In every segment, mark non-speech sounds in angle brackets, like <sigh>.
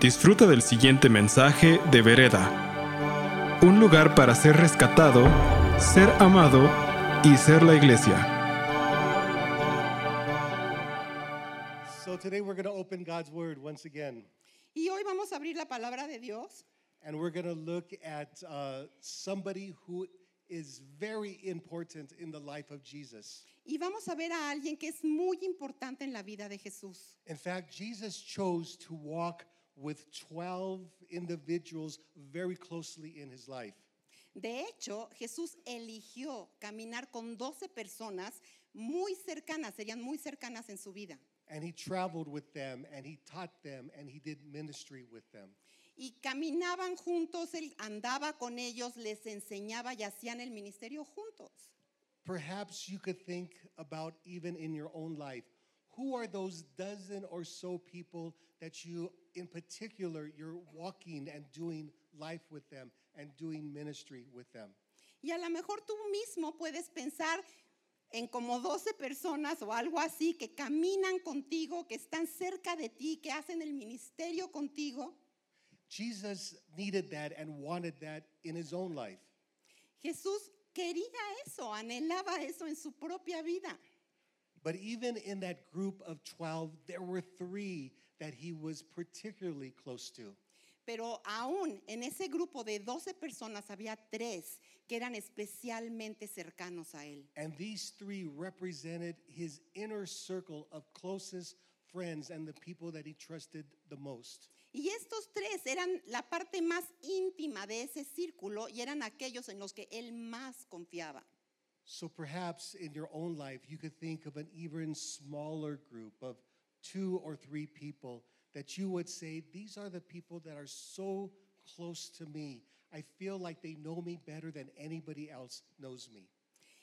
Disfruta del siguiente mensaje de Vereda. Un lugar para ser rescatado, ser amado y ser la iglesia. So today we're going to open God's Word once again, Y hoy vamos a abrir la palabra de Dios and we're going to look at uh, somebody who is very important in the life of Jesus. y vamos a ver a alguien que es muy importante en la vida de Jesús. In fact, Jesus chose to walk with 12 individuals very closely in his life. De hecho, Jesús eligió caminar con 12 personas muy cercanas, serían muy cercanas en su vida. And he traveled with them, and he taught them, and he did ministry with them. Y caminaban juntos, él andaba con ellos, les enseñaba y hacían el ministerio juntos. Perhaps you could think about even in your own life who are those dozen or so people that you, in particular, you're walking and doing life with them and doing ministry with them. Y a lo mejor tú mismo puedes pensar en como 12 personas o algo así que caminan contigo, que están cerca de ti, que hacen el ministerio contigo. Jesus needed that and wanted that in his own life. Jesús quería eso, anhelaba eso en su propia vida. But even in that group of 12, there were three that he was particularly close to. Pero aún en ese grupo de 12 personas había tres que eran especialmente cercanos a él. And these three represented his inner circle of closest friends and the people that he trusted the most. Y estos tres eran la parte más íntima de ese círculo y eran aquellos en los que él más confiaba. So perhaps in your own life, you could think of an even smaller group of two or three people that you would say, These are the people that are so close to me. I feel like they know me better than anybody else knows me.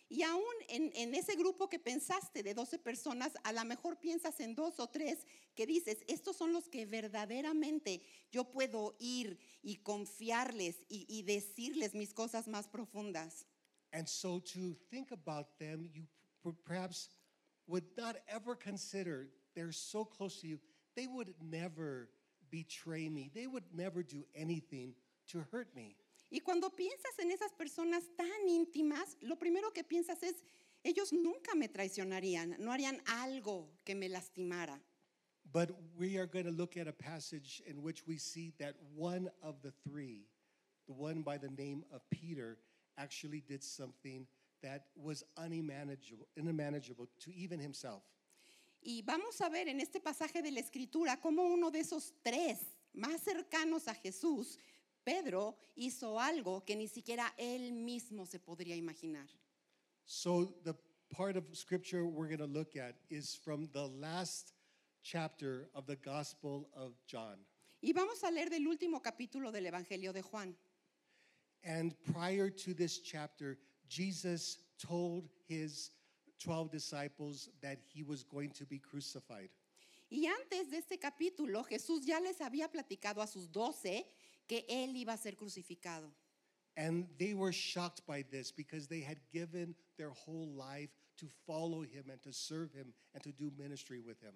Y aún en, en ese grupo que pensaste de 12 personas, a lo mejor piensas en dos o tres que dices, estos son los que verdaderamente yo puedo ir y confiarles y, y decirles mis cosas más profundas. And so to think about them, you perhaps would not ever consider they're so close to you, they would never betray me. They would never do anything to hurt me. Y cuando piensas en esas personas tan íntimas, lo primero que piensas es, ellos nunca me traicionarían, no harían algo que me lastimara. But we are going to look at a passage in which we see that one of the three, the one by the name of Peter, actually did something that was unmanageable, unmanageable to even himself. Y vamos a ver en este pasaje de la escritura cómo uno de esos tres más cercanos a Jesús, Pedro, hizo algo que ni siquiera él mismo se podría imaginar. So, the part of scripture we're going to look at is from the last chapter of the Gospel of John. Y vamos a leer del último capítulo del Evangelio de Juan. And prior to this chapter, Jesus told his 12 disciples that he was going to be crucified. Y antes de este capítulo, Jesús ya les había platicado a sus doce que él iba a ser crucificado. And they were shocked by this because they had given their whole life to follow him and to serve him and to do ministry with him.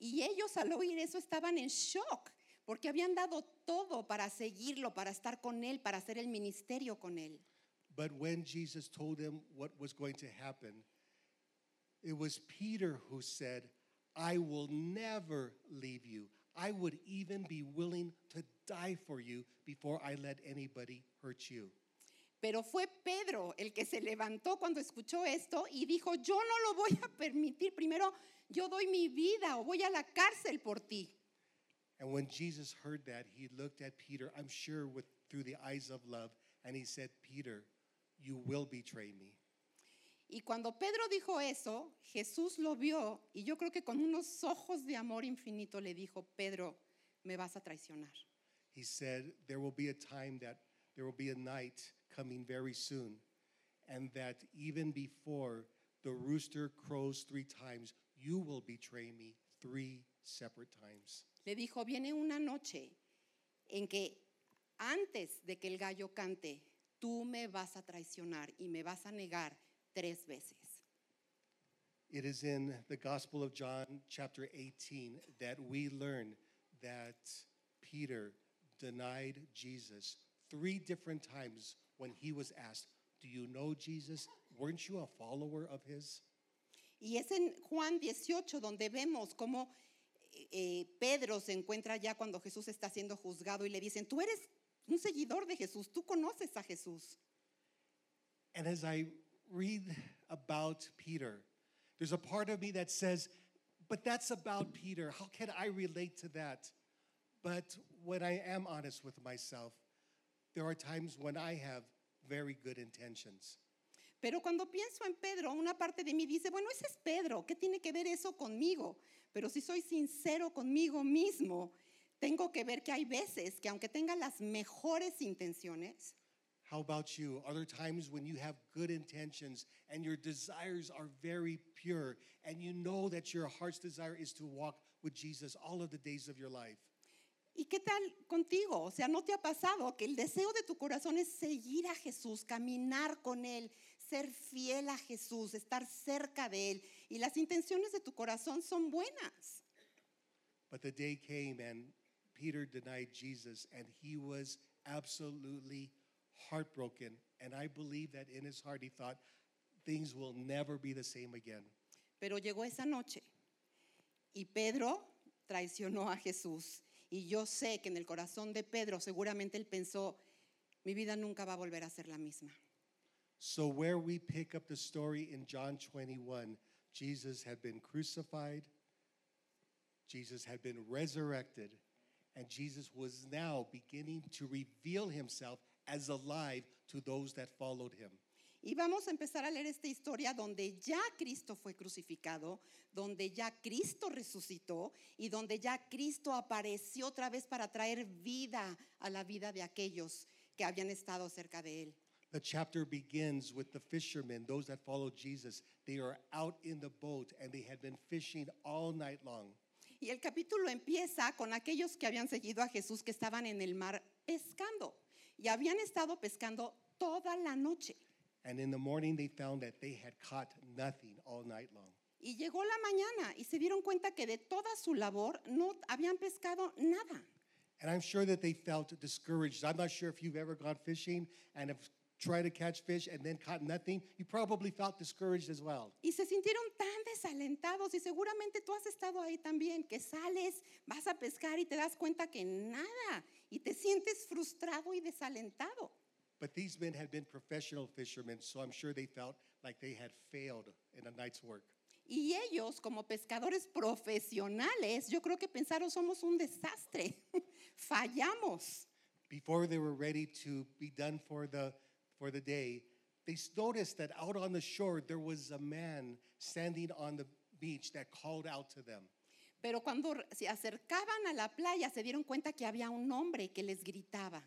Y ellos al oír eso estaban en shock, porque habían dado todo para seguirlo, para estar con él, para hacer el ministerio con él. But when Jesus told them what was going to happen, it was Peter who said, I will never leave you. I would even be willing to die for you before I let anybody hurt you. Pero fue Pedro el que se levantó cuando escuchó esto y dijo, yo no lo voy a permitir, primero yo doy mi vida o voy a la cárcel por ti. And when Jesus heard that, he looked at Peter, I'm sure with through the eyes of love, and he said, Peter, you will betray me. Y cuando Pedro dijo eso, Jesús lo vio y yo creo que con unos ojos de amor infinito le dijo, Pedro, me vas a traicionar. He said, There will be a time that there will be a night coming very soon, and that even before the rooster crows three times, you will betray me three separate times. Le dijo, viene una noche en que antes de que el gallo cante, tú me vas a traicionar y me vas a negar tres veces. It is in the Gospel of John, chapter 18, that we learn that Peter denied Jesus three different times when he was asked, Do you know Jesus? Weren't you a follower of his? Y es en Juan 18 donde vemos cómo eh, Pedro se encuentra ya cuando Jesús está siendo juzgado y le dicen, tú eres un seguidor de Jesús, tú conoces a Jesús. And as I read about Peter, there's a part of me that says, but that's about Peter. How can I relate to that? But when I am honest with myself, there are times when I have very good intentions. Pero cuando pienso en Pedro, una parte de mí dice, bueno, ese es Pedro, ¿qué tiene que ver eso conmigo? Pero si soy sincero conmigo mismo, tengo que ver que hay veces que aunque tenga las mejores intenciones, How about you? Are there times when you have good intentions and your desires are very pure and you know that your heart's desire is to walk with Jesus all of the days of your life? ¿Y qué tal contigo? O sea, ¿no te ha pasado que el deseo de tu corazón es seguir a Jesús, caminar con Él, ser fiel a Jesús, estar cerca de Él? Y las intenciones de tu corazón son buenas. But the day came and Peter denied Jesus and he was absolutely heartbroken. And I believe that in his heart he thought, things will never be the same again. Pero llegó esa noche y Pedro traicionó a Jesús. Y yo sé que en el corazón de Pedro seguramente él pensó, mi vida nunca va a volver a ser la misma. So, where we pick up the story in John 21, Jesus had been crucified, Jesus had been resurrected, and Jesus was now beginning to reveal himself as alive to those that followed him. Y vamos a empezar a leer esta historia donde ya Cristo fue crucificado, donde ya Cristo resucitó y donde ya Cristo apareció otra vez para traer vida a la vida de aquellos que habían estado cerca de él. The chapter begins with the fishermen, those that followed Jesus. They are out in the boat and they had been fishing all night long. Y el capítulo empieza con aquellos que habían seguido a Jesús que estaban en el mar pescando y habían estado pescando toda la noche. And in the morning, they found that they had caught nothing all night long. Y llegó la mañana y se dieron cuenta que de toda su labor no habían pescado nada. And I'm sure that they felt discouraged. I'm not sure if you've ever gone fishing and have tried to catch fish and then caught nothing. You probably felt discouraged as well. Y se sintieron tan desalentados y seguramente tú has estado ahí también, que sales, vas a pescar y te das cuenta que nada y te sientes frustrado y desalentado. But these men had been professional fishermen, so I'm sure they felt like they had failed in a night's work. Y ellos, como pescadores profesionales, yo creo que pensaron somos un desastre, <laughs> fallamos. Before they were ready to be done for the, for the day, they noticed that out on the shore there was a man standing on the beach that called out to them. Pero cuando se acercaban a la playa se dieron cuenta que había un hombre que les gritaba.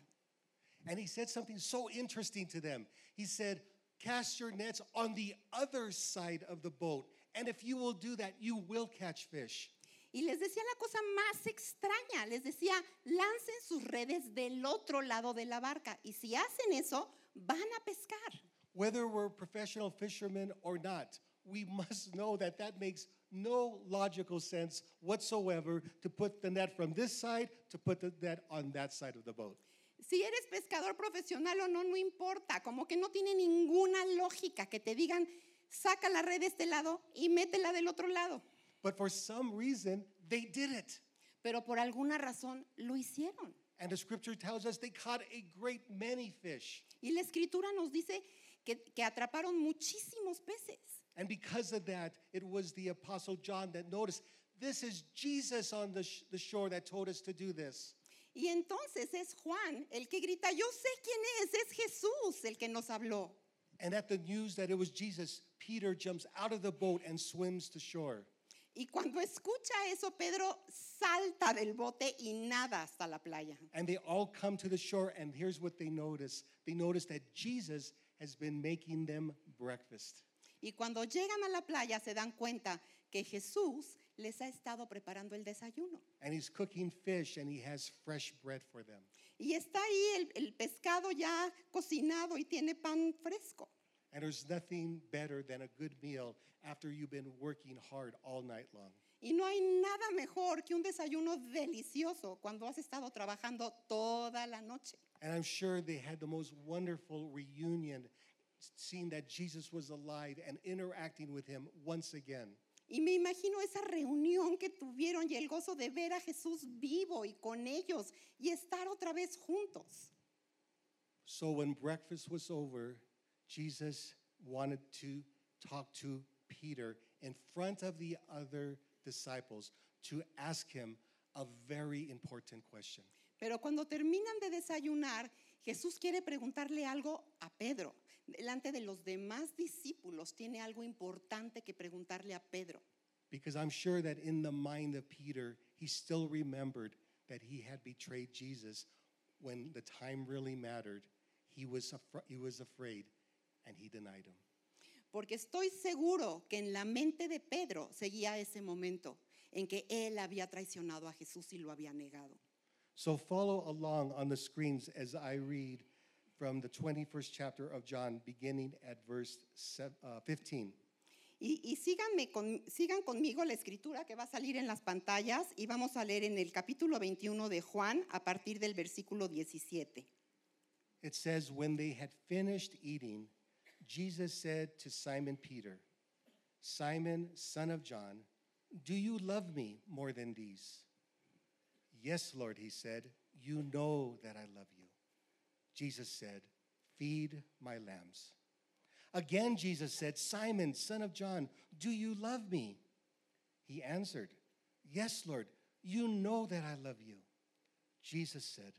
And he said something so interesting to them. He said, Cast your nets on the other side of the boat. And if you will do that, you will catch fish. Y les decía la cosa más extraña, les decía, lancen sus redes del otro lado de la barca y si hacen eso, van a pescar. Whether we're professional fishermen or not, we must know that that makes no logical sense whatsoever to put the net from this side to put the net on that side of the boat. Si eres pescador profesional o no, no importa, como que no tiene ninguna lógica que te digan, saca la red de este lado y métela del otro lado. But for some reason, they did it. Pero por alguna razón lo hicieron. And the scripture tells us they caught a great many fish. Y la escritura nos dice que, que atraparon muchísimos peces. And because of that, it was the Apostle John that noticed this is Jesus on the, sh- the shore that told us to do this. Y entonces es Juan el que grita, yo sé quién es, es Jesús el que nos habló. And at the news that it was Jesus, Peter jumps out of the boat and swims to shore. Y cuando escucha eso, Pedro salta del bote y nada hasta la playa. And they all come to the shore, and here's what they notice they notice that Jesus has been making them breakfast. Y cuando llegan a la playa se dan cuenta que Jesús les ha estado preparando el desayuno. And he's cooking fish, and he has fresh bread for them. Y está ahí el, el pescado ya cocinado y tiene pan fresco. And there's nothing better than a good meal after you've been working hard all night long. Y no hay nada mejor que un desayuno delicioso cuando has estado trabajando toda la noche. And I'm sure they had the most wonderful reunion, seeing that Jesus was alive and interacting with him once again. Y me imagino esa reunión que tuvieron y el gozo de ver a Jesús vivo y con ellos y estar otra vez juntos. So when breakfast was over, Jesus wanted to talk to Peter in front of the other disciples to ask him a very important question. Pero cuando terminan de desayunar, Jesús quiere preguntarle algo a Pedro. Delante de los demás discípulos tiene algo importante que preguntarle a Pedro. Because I'm sure that in the mind of Peter, he still remembered that he had betrayed Jesus when the time really mattered. He was, he was afraid and he denied him. Porque estoy seguro que en la mente de Pedro seguía ese momento en que él había traicionado a Jesús y lo había negado. So follow along on the screens as I read from the 21st chapter of John, beginning at verse sev- uh, 15. Y, y síganme con- sigan conmigo la escritura que va a salir en las pantallas y vamos a leer en el capítulo 21 de Juan a partir del versículo 17. It says, When they had finished eating, Jesus said to Simon Peter, Simon, son of John, do you love me more than these? Yes, Lord, he said, You know that I love you. Jesus said, Feed my lambs. Again, Jesus said, Simon, son of John, do you love me? He answered, Yes, Lord, you know that I love you. Jesus said,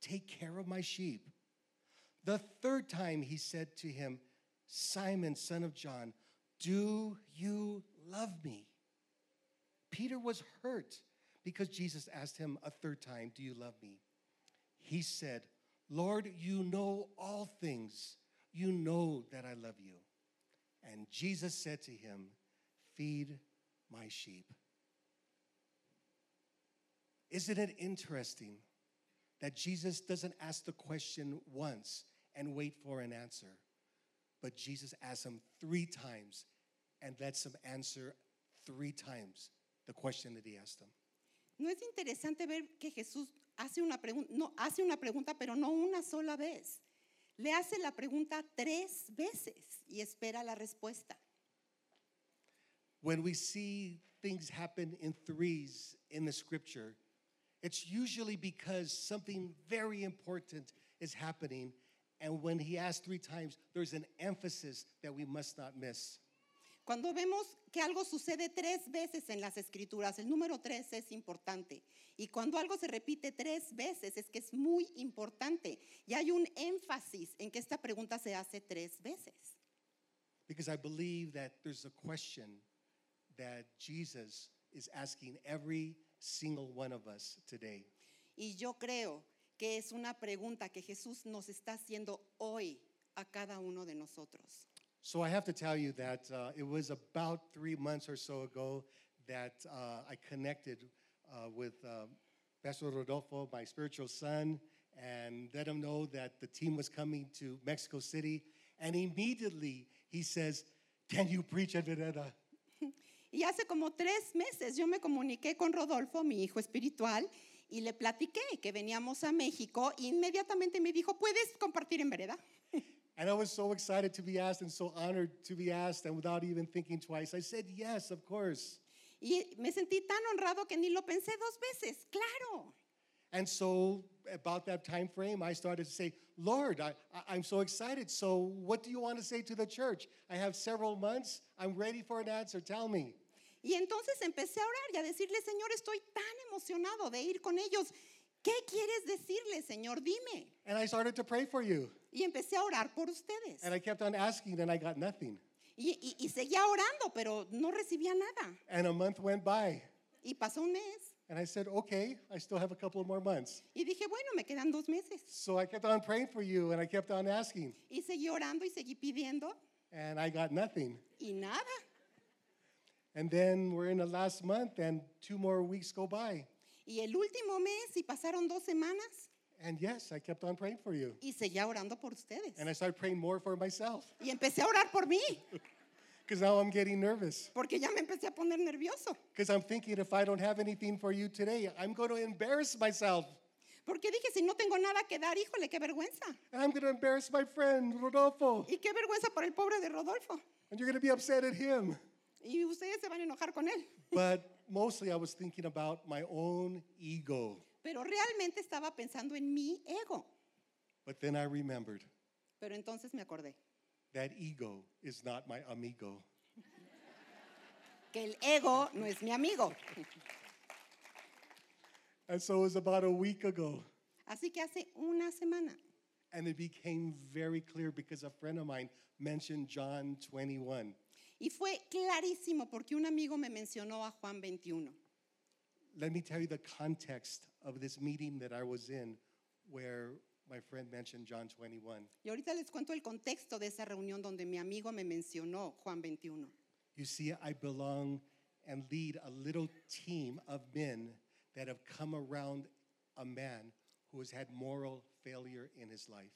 Take care of my sheep. The third time he said to him, Simon, son of John, do you love me? Peter was hurt because Jesus asked him a third time, Do you love me? He said, Lord, you know all things. You know that I love you. And Jesus said to him, Feed my sheep. Isn't it interesting that Jesus doesn't ask the question once and wait for an answer, but Jesus asks him three times and lets him answer three times the question that he asked him? ¿No es interesante ver que Jesús hace una pregunta, no, hace una pregunta, pero no una sola vez? Le hace la pregunta tres veces y espera la respuesta. When we see things happen in threes in the scripture, it's usually because something very important is happening. And when he asks three times, there's an emphasis that we must not miss. Cuando vemos que algo sucede tres veces en las escrituras, el número tres es importante. Y cuando algo se repite tres veces es que es muy importante. Y hay un énfasis en que esta pregunta se hace tres veces. Because I believe that there's a question that Jesus is asking every single one of us today. Y yo creo que es una pregunta que Jesús nos está haciendo hoy a cada uno de nosotros. So I have to tell you that uh, it was about three months or so ago that uh, I connected uh, with uh, Pastor Rodolfo, my spiritual son, and let him know that the team was coming to Mexico City. And immediately he says, Can you preach at Vereda? <laughs> Y hace como tres meses yo me comuniqué con Rodolfo, mi hijo espiritual, y le platiqué que veníamos a México. E inmediatamente me dijo, ¿puedes compartir en vereda? <laughs> And I was so excited to be asked and so honored to be asked, and without even thinking twice, I said, Yes, of course. Y me sentí tan honrado que ni lo pensé dos veces, claro. And so, about that time frame, I started to say, Lord, I, I- I'm so excited. So, what do you want to say to the church? I have several months. I'm ready for an answer. Tell me. Y entonces empecé a orar y a decirle, Señor, estoy tan emocionado de ir con ellos. ¿Qué quieres decirle, Señor? Dime. And I started to pray for you. Y empecé a orar por ustedes. And I kept on asking, and I got nothing. Y, y- y seguía orando, pero no recibía nada. And a month went by. Y pasó un mes. And I said, Okay, I still have a couple more months. Y dije, bueno, me quedan dos meses. So I kept on praying for you, and I kept on asking. Y seguí orando y seguí pidiendo. And I got nothing. Y nada. And then we're in the last month, and two more weeks go by. Y el último mes, y pasaron dos semanas, And yes, I kept on praying for you. y seguía orando por ustedes. And I started praying more for myself. Y empecé a orar por mí. <laughs> Because now I'm getting nervous. porque ya me empecé a poner nervioso. Because I'm thinking if I don't have anything for you today, I'm going to embarrass myself. Porque dije, si no tengo nada que dar, híjole, qué vergüenza. And I'm going to embarrass my friend, Rodolfo. Y qué vergüenza por el pobre de Rodolfo. And you're going to be upset at him. Y ustedes se van a enojar con él. But mostly I was thinking about my own ego. Pero realmente estaba pensando en mi ego. But then I remembered Pero entonces me acordé that ego is not my amigo. que el ego no es mi amigo. And so it was about a week ago. Así que hace una semana. And it became very clear because a friend of mine mentioned John 21. Y fue clarísimo porque un amigo me mencionó a Juan 21. Let me tell you the context of this meeting that I was in where my friend mentioned John 21. Y ahorita les cuento el contexto de esa reunión donde mi amigo me mencionó Juan 21. You see, I belong and lead a little team of men that have come around a man who has had moral failure in his life.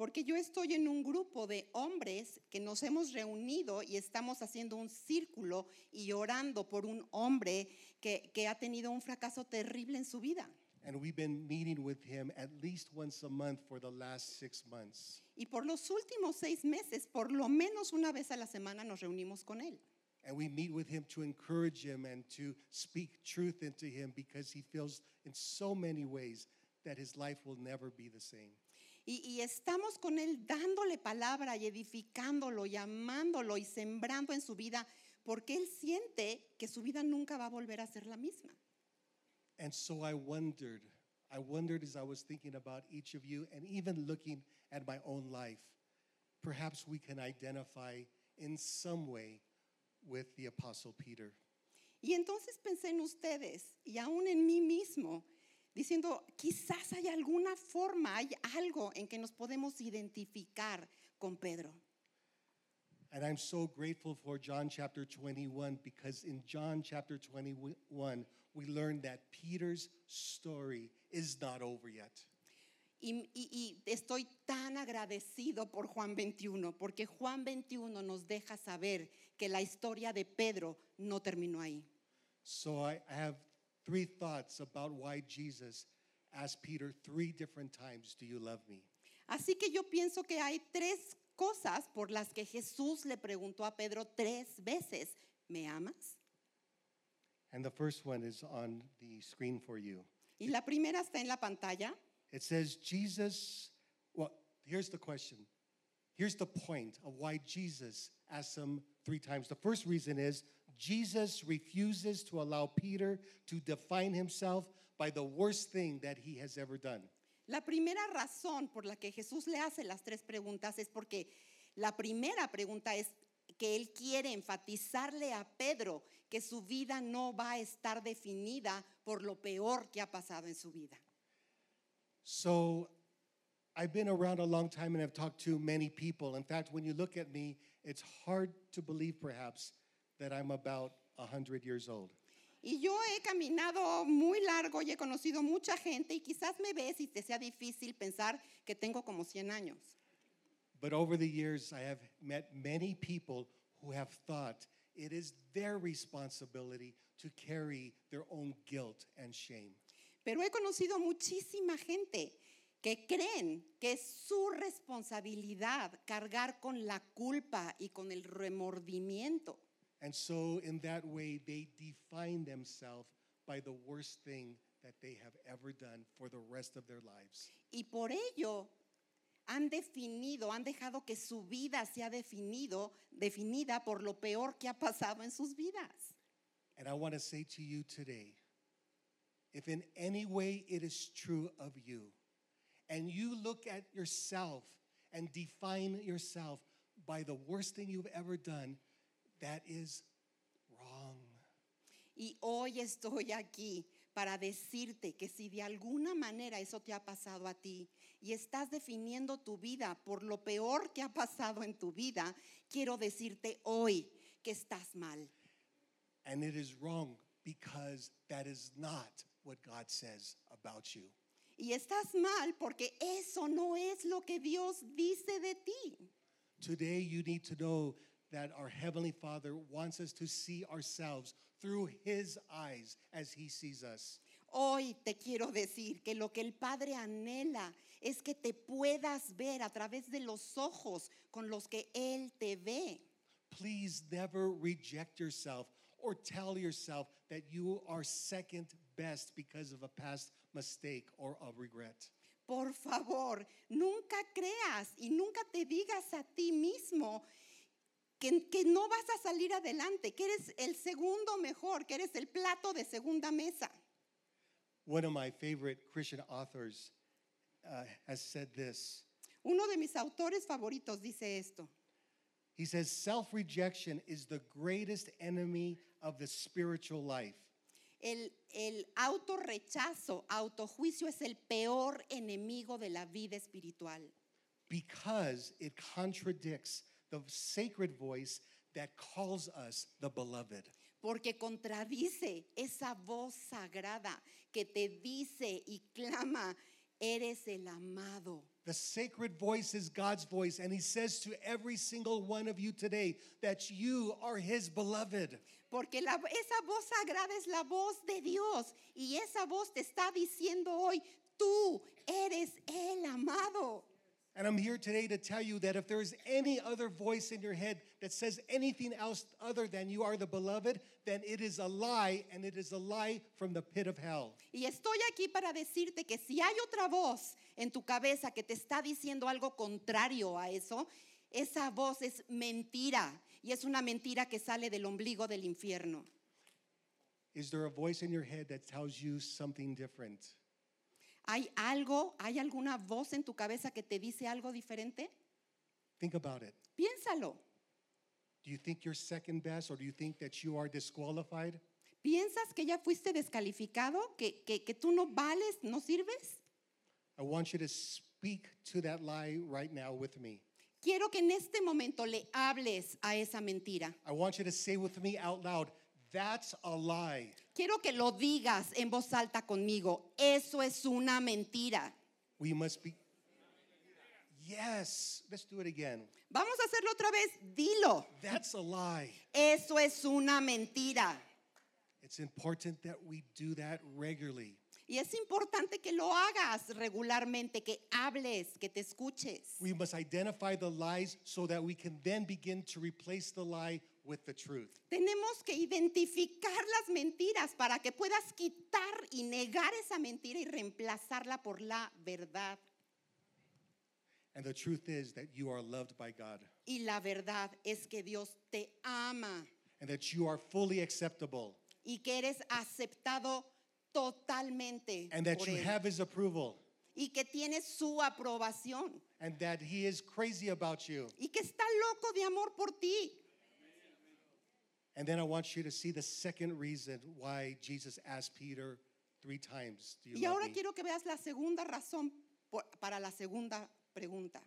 Porque yo estoy en un grupo de hombres que nos hemos reunido y estamos haciendo un círculo y orando por un hombre que, que ha tenido un fracaso terrible en su vida. And we've been meeting with him at least once a month for the last six months. Y por los últimos seis meses, por lo menos una vez a la semana nos reunimos con él. And we meet with him to encourage him and to speak truth into him because he feels in so many ways that his life will never be the same. Y, y estamos con él dándole palabra y edificándolo y amándolo y sembrando en su vida porque él siente que su vida nunca va a volver a ser la misma. And so I wondered, I wondered as I was thinking about each of you and even looking at my own life, perhaps we can identify in some way with the Apostle Peter. Y entonces pensé en ustedes y aún en mí mismo, diciendo, quizás hay alguna forma, hay algo en que nos podemos identificar con Pedro. And I'm so grateful for John chapter 21 because in John chapter 21, we learn that Peter's story is not over yet. Y, y- y estoy tan agradecido por Juan 21, porque Juan 21 nos deja saber que la historia de Pedro no terminó ahí. So I I have three thoughts about why Jesus asked Peter three different times, Do you love me? Así que yo pienso que hay tres cosas por las que Jesús le preguntó a Pedro tres veces, ¿me amas? And the first one is on the screen for you. Y la primera está en la pantalla. It says, Jesus, well, here's the question. Here's the point of why Jesus asked him three times. The first reason is Jesus refuses to allow Peter to define himself by the worst thing that he has ever done. La primera razón por la que Jesús le hace las tres preguntas es porque la primera pregunta es que él quiere enfatizarle a Pedro que su vida no va a estar definida por lo peor que ha pasado en su vida. So I've been around a long time and I've talked to many people. In fact, when you look at me, it's hard to believe perhaps that I'm about 100 years old. Y yo he caminado muy largo y he conocido mucha gente y quizás me ves y te sea difícil pensar que tengo como 100 años. But over the years, I have met many people who have thought it is their responsibility to carry their own guilt and shame. Pero he conocido muchísima gente que creen que es su responsabilidad cargar con la culpa y con el remordimiento. And so, in that way, they define themselves by the worst thing that they have ever done for the rest of their lives. Y por ello han definido, han dejado que su vida sea definido, definida por lo peor que ha pasado en sus vidas. And I want to say to you today if in any way it is true of you, and you look at yourself and define yourself by the worst thing you've ever done, that is wrong. Y hoy estoy aquí para decirte que si de alguna manera eso te ha pasado a ti y estás definiendo tu vida por lo peor que ha pasado en tu vida, quiero decirte hoy que estás mal. And it is wrong because that is not what God says about you. Y estás mal porque eso no es lo que Dios dice de ti. Today, you need to know that our Heavenly Father wants us to see ourselves through His eyes as He sees us. Hoy te quiero decir que lo que el Padre anhela es que te puedas ver a través de los ojos con los que Él te ve. Please never reject yourself or tell yourself that you are second best because of a past mistake or a regret. Por favor, nunca creas y nunca te digas a ti mismo que, que no vas a salir adelante, que eres el segundo mejor, que eres el plato de segunda mesa. One of my favorite Christian authors uh, has said this. Uno de mis autores favoritos dice esto. He says, Self rejection is the greatest enemy of the spiritual life. El, el autorrechazo, autojuicio es el peor enemigo de la vida espiritual. because it contradicts the sacred voice that calls us the beloved. Porque contradice esa voz sagrada que te dice y clama, eres el amado. The sacred voice is God's voice, and He says to every single one of you today that you are His beloved. Porque la- esa voz sagrada es la voz de Dios y esa voz te está diciendo hoy, tú eres el amado. And I'm here today to tell you that if there is any other voice in your head that says anything else other than you are the beloved, then it is a lie, and it is a lie from the pit of hell. Y estoy aquí para decirte que si hay otra voz en tu cabeza que te está diciendo algo contrario a eso, esa voz es mentira y es una mentira que sale del ombligo del infierno. Is there a voice in your head that tells you something different? ¿Hay algo, hay alguna voz en tu cabeza que te dice algo diferente? Think about it. Piénsalo. Do you think you're second best, or do you think that you are disqualified? ¿Piensas que ya fuiste descalificado? ¿Que, que, que tú no vales, no sirves? I want you to speak to that lie right now with me. Quiero que en este momento le hables a esa mentira. I want you to say with me out loud, that's a lie. Quiero que lo digas en voz alta conmigo. Eso es una mentira. We must be. Yes, let's do it again. Vamos a hacerlo otra vez. Dilo. That's a lie. Eso es una mentira. It's important that we do that regularly. Y es importante que lo hagas regularmente, que hables, que te escuches. We must identify the lies so that we can then begin to replace the lie with the truth. Tenemos que identificar las mentiras para que puedas quitar y negar esa mentira y reemplazarla por la verdad. And the truth is that you are loved by God Y la verdad es que Dios te ama and that you are fully acceptable y que eres aceptado totalmente and that por you Él. have His approval y que tienes su aprobación and that He is crazy about you. y que está loco de amor por ti. And then I want you to see the second reason why Jesus asked Peter three times, Do you Y love ahora me? quiero que veas la segunda razón por- para la segunda pregunta.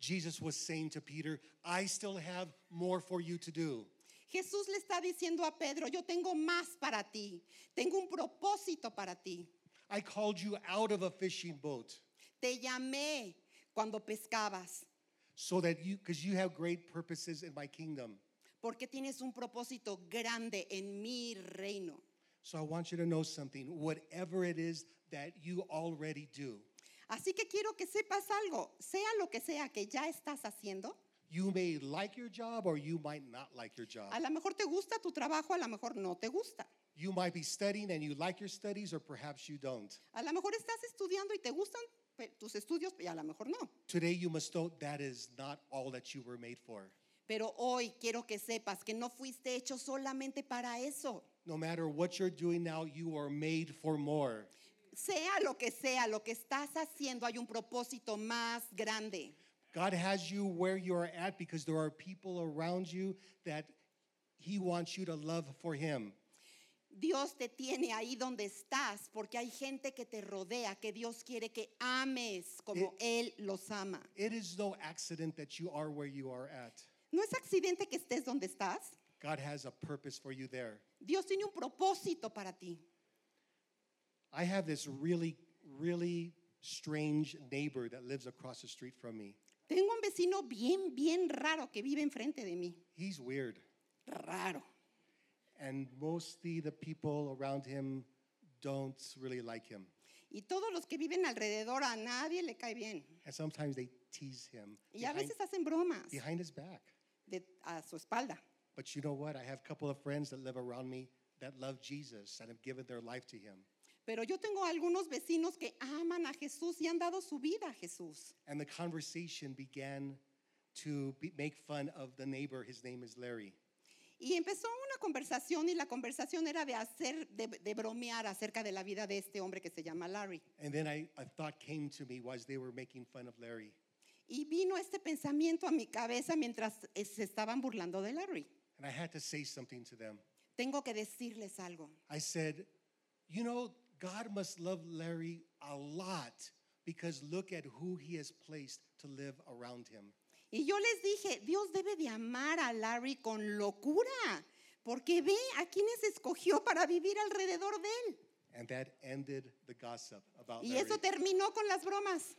Jesus was saying to Peter, I still have more for you to do. Jesús le está diciendo a Pedro, yo tengo más para ti, tengo un propósito para ti. I called you out of a fishing boat Te llamé cuando pescabas, so that you, because you have great purposes in my kingdom. Porque tienes un propósito grande en mi reino. So I want you to know something. Whatever it is that you already do, Así que quiero que sepas algo, sea lo que sea que ya estás haciendo, you may like your job or you might not like your job. a lo mejor te gusta tu trabajo, a lo mejor no te gusta. You might be studying and you like your studies, or perhaps you don't. A lo mejor estás estudiando y te gustan pe- tus estudios y a lo mejor no. Today, you must know that is not all that you were made for. Pero hoy quiero que sepas que no fuiste hecho solamente para eso. No matter what you're doing now, you are made for more. Sea lo que sea, lo que estás haciendo, hay un propósito más grande. God has you where you are at because there are people around you that He wants you to love for Him. Dios te tiene ahí donde estás porque hay gente que te rodea, que Dios quiere que ames como Él los ama. It is no accident that you are where you are at. No es accidente que estés donde estás. God has a purpose for you there. Dios tiene un propósito para ti. I have this really, really strange neighbor that lives across the street from me. Tengo un vecino bien, bien raro que vive enfrente de mí. He's weird. Raro. And mostly the people around him don't really like him. Y todos los que viven alrededor a nadie le cae bien. And sometimes they tease him Y a veces hacen bromas behind his back. De- a su espalda. But you know what? I have a couple of friends that live around me that love Jesus and have given their life to him. Pero yo tengo algunos vecinos que aman a Jesús y han dado su vida a Jesús. And the conversation began to be, make fun of the neighbor. His name is Larry. Y empezó una conversación y la conversación era de hacer, de, de bromear acerca de la vida de este hombre que se llama Larry. And then I, a thought came to me was they were making fun of Larry. Y vino este pensamiento a mi cabeza mientras eh, se estaban burlando de Larry. And I had to say something to them. Tengo que decirles algo. I said, You know, God must love Larry a lot because look at who he has placed to live around him. Y yo les dije, Dios debe de amar a Larry con locura, porque ve a quienes escogió para vivir alrededor de él. And that ended the gossip about Y Larry. eso terminó con las bromas.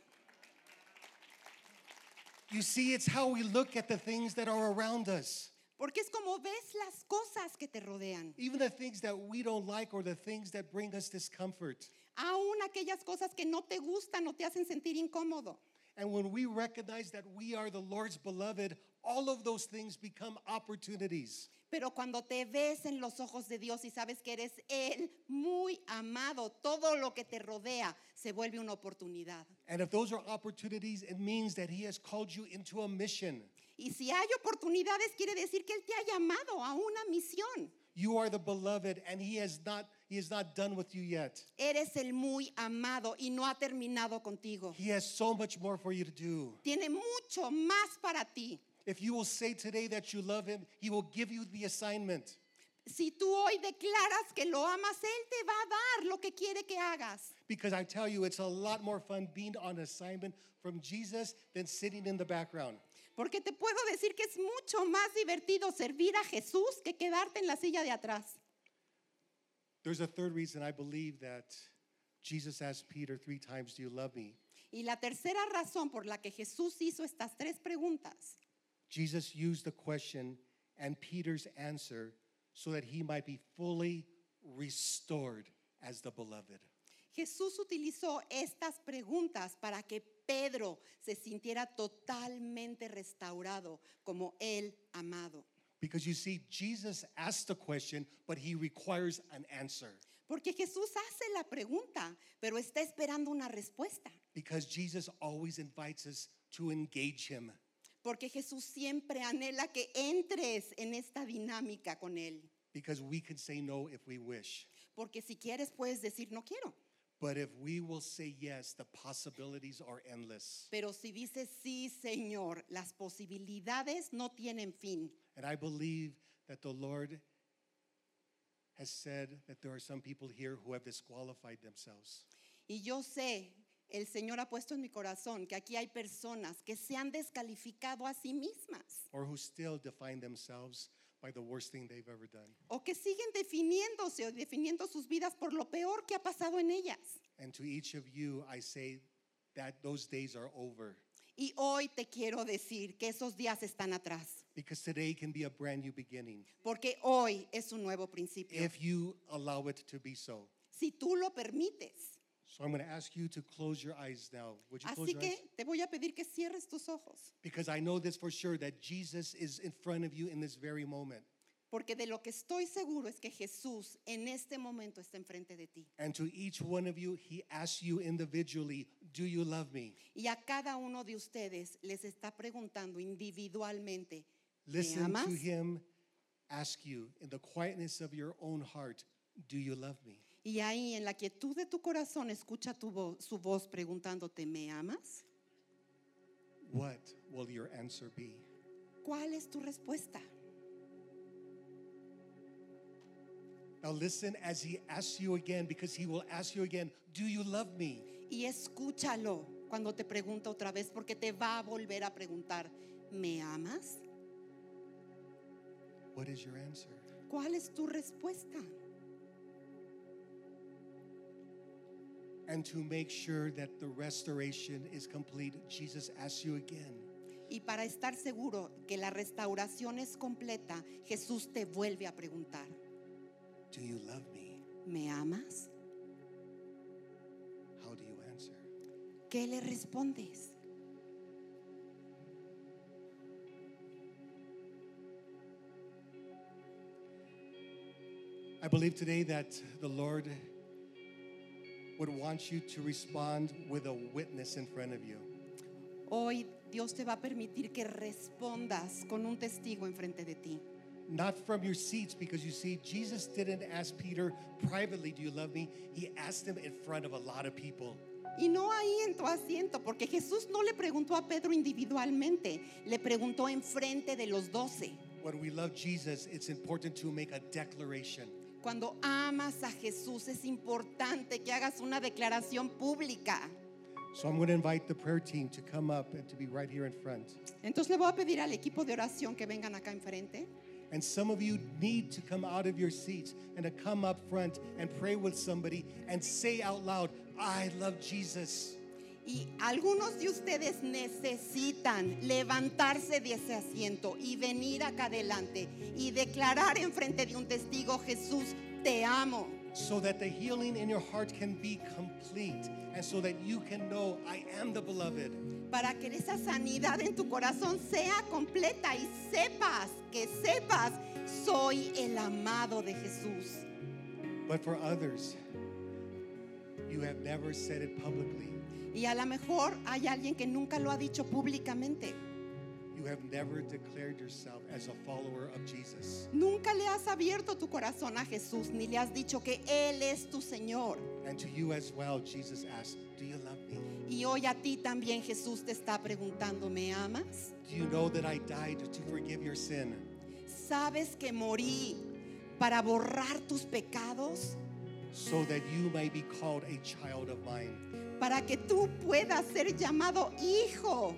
You see, it's how we look at the things that are around us. Porque es como ves las cosas que te rodean. Even the things that we don't like or the things that bring us discomfort. Aún aquellas cosas que no te gustan o te hacen sentir incómodo. And when we recognize that we are the Lord's beloved, all of those things become opportunities. Pero cuando te ves en los ojos de Dios y sabes que eres Él muy amado, todo lo que te rodea se vuelve una oportunidad. And if those are opportunities, it means that He has called you into a mission. Y si hay oportunidades, quiere decir que Él te ha llamado a una misión. You are the beloved, and He has not He is not done with you yet. Eres el muy amado y no ha terminado contigo. He has so much more for you to do. Tiene mucho más para ti. If you will say today that you love Him, He will give you the assignment. Si tú hoy declaras que lo amas, Él te va a dar lo que quiere que hagas. Because I tell you, it's a lot more fun being on assignment from Jesus than sitting in the background. Porque te puedo decir que es mucho más divertido servir a Jesús que quedarte en la silla de atrás. There's a third reason I believe that Jesus asked Peter three times, Do you love me? Y la tercera razón por la que Jesús hizo estas tres preguntas Jesus used the question and Peter's answer so that he might be fully restored as the beloved. Jesús utilizó estas preguntas para que Pedro se sintiera totalmente restaurado como el amado. Because you see, Jesus asked the question, but he requires an answer. Porque Jesús hace la pregunta, pero está esperando una respuesta. Because Jesus always invites us to engage him. Porque Jesús siempre anhela que entres en esta dinámica con Él. Because we can say no if we wish. Porque si quieres puedes decir no quiero. But if we will say yes, the possibilities are endless. Pero si dices sí, Señor, las posibilidades no tienen fin. And I believe that the Lord has said that there are some people here who have disqualified themselves. Y yo sé, el Señor ha puesto en mi corazón que aquí hay personas que se han descalificado a sí mismas or who still define themselves by the worst thing they've ever done. o que siguen definiéndose o definiendo sus vidas por lo peor que ha pasado en ellas. And to each of you, I say that those days are over Y hoy te quiero decir que esos días están atrás, because today can be a brand new beginning porque hoy es un nuevo principio. if you allow it to be so. si tú lo permites. So I'm going to ask you to close your eyes now. Would you close Así your eyes? que te voy a pedir que cierres tus ojos, Because I know this for sure that Jesus is in front of you in this very moment. porque de lo que estoy seguro es que Jesús en este momento está enfrente de ti. And to each one of you, he asks you individually, Do you love me? Y a cada uno de ustedes les está preguntando individualmente, ¿me Listen amas? to him ask you in the quietness of your own heart, Do you love me? Y ahí en la quietud de tu corazón escucha tu vo- su voz preguntándote, ¿me amas? What will your answer be? ¿Cuál es tu respuesta? Now listen as he asks you again, because he will ask you again, Do you love me? Y escúchalo cuando te pregunta otra vez, porque te va a volver a preguntar, ¿me amas? What is your answer? ¿Cuál es tu respuesta? And to make sure that the restoration is complete, Jesus asks you again, Y para estar seguro que la restauración es completa, Jesús te vuelve a preguntar, Do you love me? ¿me amas? How do you answer? ¿Qué le respondes? I believe today that the Lord would want you to respond with a witness in front of you. Hoy Dios te va a permitir que respondas con un testigo enfrente de ti. Not from your seats, because you see, Jesus didn't ask Peter privately, Do you love me? He asked him in front of a lot of people. Y no ahí en tu asiento, porque Jesús no le preguntó a Pedro individualmente, le preguntó enfrente de los doce. When we love Jesus, it's important to make a declaration. Cuando amas a Jesús es importante que hagas una declaración pública. So I'm going to invite the prayer team to come up and to be right here in front. Entonces le voy a pedir al equipo de oración que vengan acá enfrente. And some of you need to come out of your seats and to come up front and pray with somebody and say out loud, I love Jesus. Y algunos de ustedes necesitan levantarse de ese asiento y venir acá adelante y declarar enfrente de un testigo, Jesús, te amo. so that the healing in your heart can be complete and so that you can know I am the beloved. Para que esa sanidad en tu corazón sea completa y sepas, que sepas, soy el amado de Jesús. But for others, you have never said it publicly. Y a lo mejor hay alguien que nunca lo ha dicho públicamente. You have never declared yourself as a follower of Jesus. Nunca le has abierto tu corazón a Jesús, ni le has dicho que Él es tu Señor. And to you as well, Jesus asked, Do you love me? Y hoy a ti también Jesús te está preguntando, ¿me amas? Do you know that I died to forgive your sin? ¿Sabes que morí para borrar tus pecados? So that you may be called a child of mine. Para que tú puedas ser llamado hijo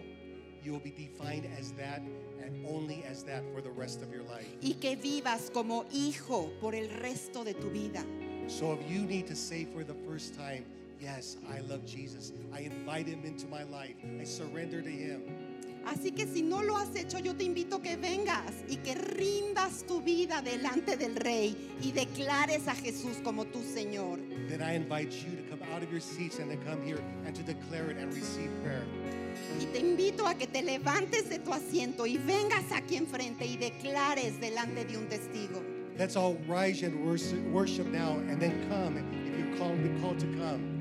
You will be defined as that and only as that for the rest of your life. y que vivas como hijo por el resto de tu vida. So if you need to say for the first time, Yes, I love Jesus, I invite him into my life, I surrender to him. Así que si no lo has hecho, yo te invito a que vengas y que rindas tu vida delante del Rey y declares a Jesús como tu Señor. Then I invite you to come out of your seats and to come here and to declare it and receive prayer. Y te invito a que te levantes de tu asiento y vengas aquí enfrente y declares delante de un testigo. Let's all rise and worship, now and then come if you're called, called to come.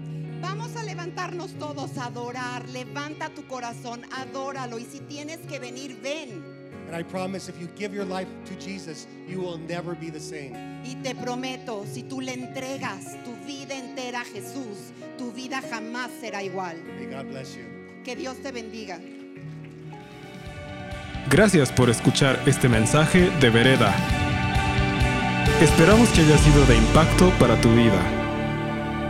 Vamos a levantarnos todos a adorar. Levanta tu corazón, adóralo. Y si tienes que venir, ven. And I promise if you give your life to Jesus, you will never be the same. Y te prometo, si tú le entregas tu vida entera a Jesús, tu vida jamás será igual. May God bless you. Que Dios te bendiga. Gracias por escuchar este mensaje de Vereda. Esperamos que haya sido de impacto para tu vida.